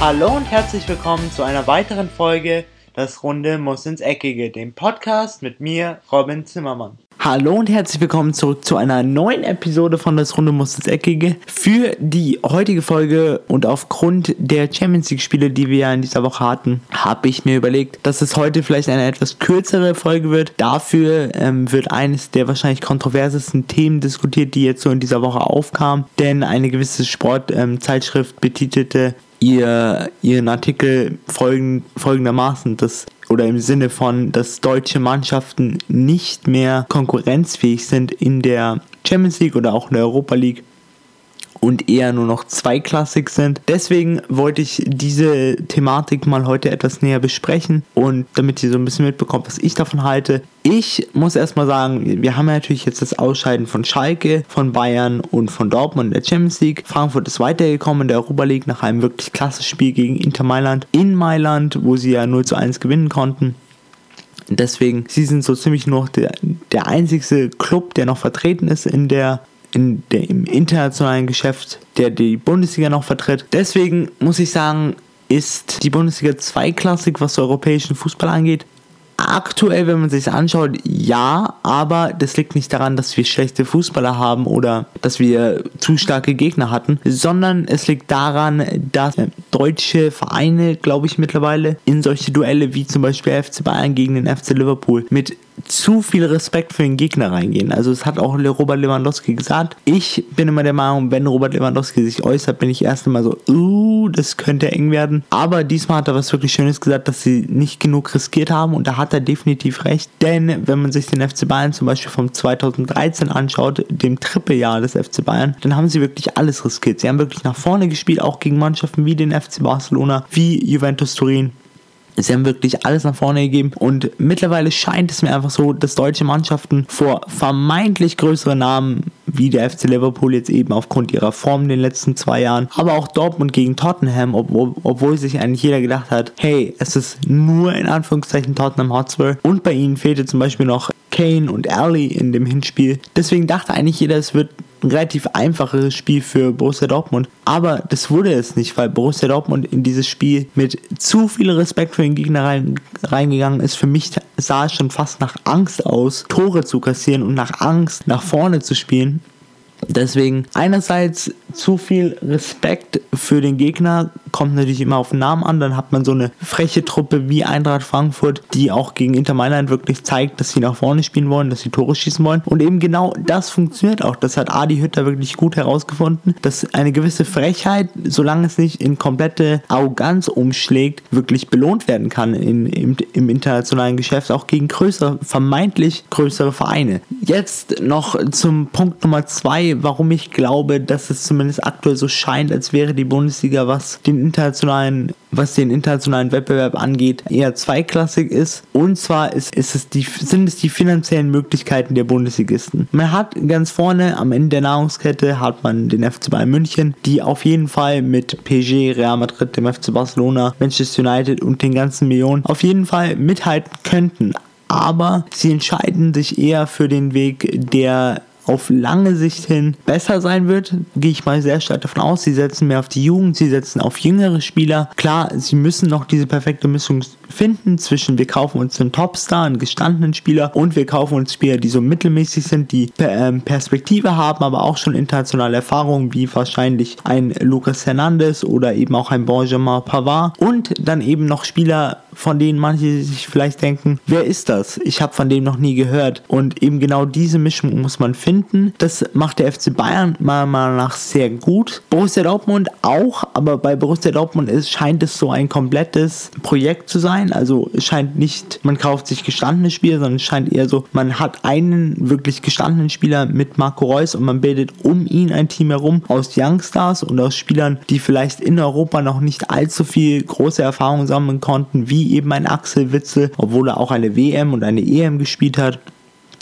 Hallo und herzlich willkommen zu einer weiteren Folge Das Runde muss ins Eckige, dem Podcast mit mir, Robin Zimmermann. Hallo und herzlich willkommen zurück zu einer neuen Episode von Das Runde muss ins Eckige. Für die heutige Folge und aufgrund der Champions League Spiele, die wir ja in dieser Woche hatten, habe ich mir überlegt, dass es heute vielleicht eine etwas kürzere Folge wird. Dafür ähm, wird eines der wahrscheinlich kontroversesten Themen diskutiert, die jetzt so in dieser Woche aufkam. Denn eine gewisse Sportzeitschrift ähm, betitelte ihr, ihren Artikel folgend, folgendermaßen, dass oder im Sinne von, dass deutsche Mannschaften nicht mehr konkurrenzfähig sind in der Champions League oder auch in der Europa League und eher nur noch zweiklassig sind. Deswegen wollte ich diese Thematik mal heute etwas näher besprechen und damit ihr so ein bisschen mitbekommt, was ich davon halte. Ich muss erstmal sagen, wir haben ja natürlich jetzt das Ausscheiden von Schalke, von Bayern und von Dortmund in der Champions League. Frankfurt ist weitergekommen in der Europa League nach einem wirklich klasse Spiel gegen Inter Mailand in Mailand, wo sie ja 0 zu 1 gewinnen konnten. Deswegen, sie sind so ziemlich noch der, der einzigste Club, der noch vertreten ist in der in der, im internationalen Geschäft, der die Bundesliga noch vertritt. Deswegen muss ich sagen, ist die Bundesliga zweiklassig, was europäischen Fußball angeht. Aktuell, wenn man sich anschaut, ja, aber das liegt nicht daran, dass wir schlechte Fußballer haben oder dass wir zu starke Gegner hatten, sondern es liegt daran, dass deutsche Vereine, glaube ich, mittlerweile in solche Duelle wie zum Beispiel FC Bayern gegen den FC Liverpool mit zu viel Respekt für den Gegner reingehen. Also es hat auch Robert Lewandowski gesagt. Ich bin immer der Meinung, wenn Robert Lewandowski sich äußert, bin ich erst einmal so, uh, das könnte eng werden. Aber diesmal hat er was wirklich Schönes gesagt, dass sie nicht genug riskiert haben und da hat er definitiv recht. Denn wenn man sich den FC Bayern zum Beispiel vom 2013 anschaut, dem Trippeljahr des FC Bayern, dann haben sie wirklich alles riskiert. Sie haben wirklich nach vorne gespielt, auch gegen Mannschaften wie den FC Barcelona, wie Juventus Turin. Sie haben wirklich alles nach vorne gegeben und mittlerweile scheint es mir einfach so, dass deutsche Mannschaften vor vermeintlich größeren Namen wie der FC Liverpool jetzt eben aufgrund ihrer Form in den letzten zwei Jahren, aber auch Dortmund gegen Tottenham, obwohl, obwohl sich eigentlich jeder gedacht hat, hey, es ist nur in Anführungszeichen Tottenham Hotspur und bei ihnen fehlte zum Beispiel noch Kane und Alley in dem Hinspiel. Deswegen dachte eigentlich jeder, es wird ein relativ einfaches Spiel für Borussia Dortmund. Aber das wurde es nicht, weil Borussia Dortmund in dieses Spiel mit zu viel Respekt für den Gegner rein, reingegangen ist. Für mich sah es schon fast nach Angst aus, Tore zu kassieren und nach Angst nach vorne zu spielen. Deswegen einerseits zu viel Respekt für den Gegner kommt natürlich immer auf den Namen an. Dann hat man so eine freche Truppe wie Eintracht Frankfurt, die auch gegen Inter Mailand wirklich zeigt, dass sie nach vorne spielen wollen, dass sie Tore schießen wollen. Und eben genau das funktioniert auch. Das hat Adi Hütter wirklich gut herausgefunden, dass eine gewisse Frechheit, solange es nicht in komplette Arroganz umschlägt, wirklich belohnt werden kann in, im, im internationalen Geschäft, auch gegen größere, vermeintlich größere Vereine. Jetzt noch zum Punkt Nummer zwei, warum ich glaube, dass es zumindest aktuell so scheint, als wäre die Bundesliga, was den internationalen, was den internationalen Wettbewerb angeht, eher zweiklassig ist. Und zwar ist, ist es die, sind es die finanziellen Möglichkeiten der Bundesligisten. Man hat ganz vorne am Ende der Nahrungskette hat man den FC Bayern München, die auf jeden Fall mit PG, Real Madrid, dem FC Barcelona, Manchester United und den ganzen Millionen auf jeden Fall mithalten könnten aber sie entscheiden sich eher für den Weg, der auf lange Sicht hin besser sein wird, gehe ich mal sehr stark davon aus. Sie setzen mehr auf die Jugend, sie setzen auf jüngere Spieler. Klar, sie müssen noch diese perfekte Mischung finden zwischen wir kaufen uns einen Topstar, einen gestandenen Spieler und wir kaufen uns Spieler, die so mittelmäßig sind, die ähm, Perspektive haben, aber auch schon internationale Erfahrungen, wie wahrscheinlich ein Lucas Hernandez oder eben auch ein Benjamin Pavard und dann eben noch Spieler, von denen manche sich vielleicht denken, wer ist das? Ich habe von dem noch nie gehört. Und eben genau diese Mischung muss man finden. Das macht der FC Bayern meiner Meinung nach sehr gut. Borussia Dortmund auch, aber bei Borussia Dortmund ist, scheint es so ein komplettes Projekt zu sein. Also es scheint nicht, man kauft sich gestandene Spieler, sondern es scheint eher so, man hat einen wirklich gestandenen Spieler mit Marco Reus und man bildet um ihn ein Team herum aus Youngstars und aus Spielern, die vielleicht in Europa noch nicht allzu viel große Erfahrung sammeln konnten, wie eben ein Axel Witzel, obwohl er auch eine WM und eine EM gespielt hat.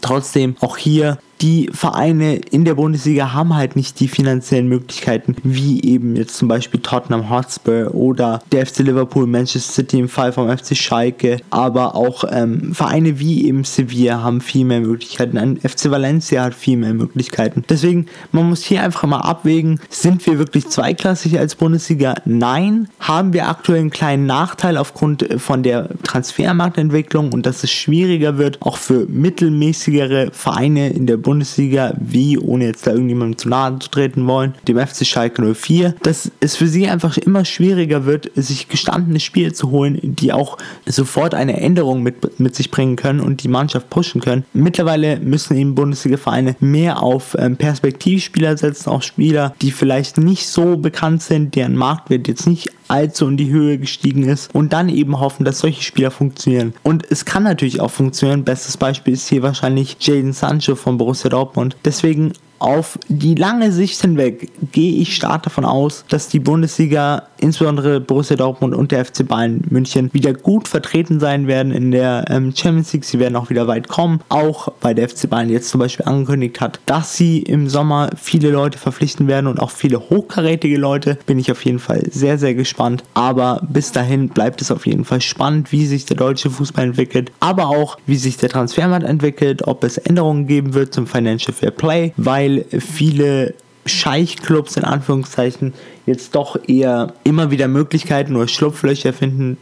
Trotzdem auch hier die Vereine in der Bundesliga haben halt nicht die finanziellen Möglichkeiten, wie eben jetzt zum Beispiel Tottenham Hotspur oder der FC Liverpool, Manchester City im Fall vom FC Schalke, aber auch ähm, Vereine wie eben Sevilla haben viel mehr Möglichkeiten. Ein FC Valencia hat viel mehr Möglichkeiten. Deswegen, man muss hier einfach mal abwägen, sind wir wirklich zweiklassig als Bundesliga? Nein. Haben wir aktuell einen kleinen Nachteil aufgrund von der Transfermarktentwicklung und dass es schwieriger wird, auch für mittelmäßigere Vereine in der Bundesliga, wie, ohne jetzt da irgendjemandem zu nahe zu treten wollen, dem FC Schalke 04, dass es für sie einfach immer schwieriger wird, sich gestandene Spiele zu holen, die auch sofort eine Änderung mit, mit sich bringen können und die Mannschaft pushen können. Mittlerweile müssen eben Bundesliga-Vereine mehr auf ähm, Perspektivspieler setzen, auch Spieler, die vielleicht nicht so bekannt sind, deren Marktwert jetzt nicht allzu in die Höhe gestiegen ist und dann eben hoffen, dass solche Spieler funktionieren. Und es kann natürlich auch funktionieren. Bestes Beispiel ist hier wahrscheinlich Jaden Sancho von Borussia Dortmund. Deswegen auf die lange Sicht hinweg gehe ich stark davon aus, dass die Bundesliga, insbesondere Borussia Dortmund und der FC Bayern München, wieder gut vertreten sein werden in der ähm, Champions League. Sie werden auch wieder weit kommen. Auch weil der FC Bayern jetzt zum Beispiel angekündigt hat, dass sie im Sommer viele Leute verpflichten werden und auch viele hochkarätige Leute. Bin ich auf jeden Fall sehr, sehr gespannt. Aber bis dahin bleibt es auf jeden Fall spannend, wie sich der deutsche Fußball entwickelt, aber auch wie sich der Transfermarkt entwickelt, ob es Änderungen geben wird zum Financial Fair Play, weil weil viele Scheichclubs in Anführungszeichen jetzt doch eher immer wieder Möglichkeiten oder Schlupflöcher finden,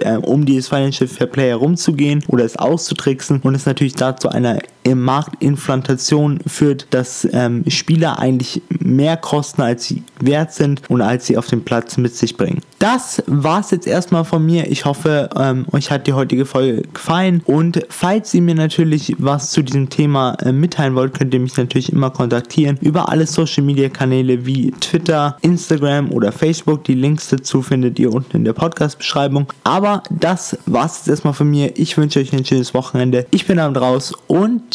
äh, um dieses Financial Fair Play herumzugehen oder es auszutricksen. Und es natürlich dazu einer Marktinflantation führt, dass ähm, Spieler eigentlich mehr kosten, als sie wert sind und als sie auf dem Platz mit sich bringen. Das war es jetzt erstmal von mir. Ich hoffe, ähm, euch hat die heutige Folge gefallen und falls ihr mir natürlich was zu diesem Thema äh, mitteilen wollt, könnt ihr mich natürlich immer kontaktieren über alle Social Media Kanäle wie Twitter, Instagram oder Facebook. Die Links dazu findet ihr unten in der Podcast-Beschreibung. Aber das war's jetzt erstmal von mir. Ich wünsche euch ein schönes Wochenende. Ich bin am raus und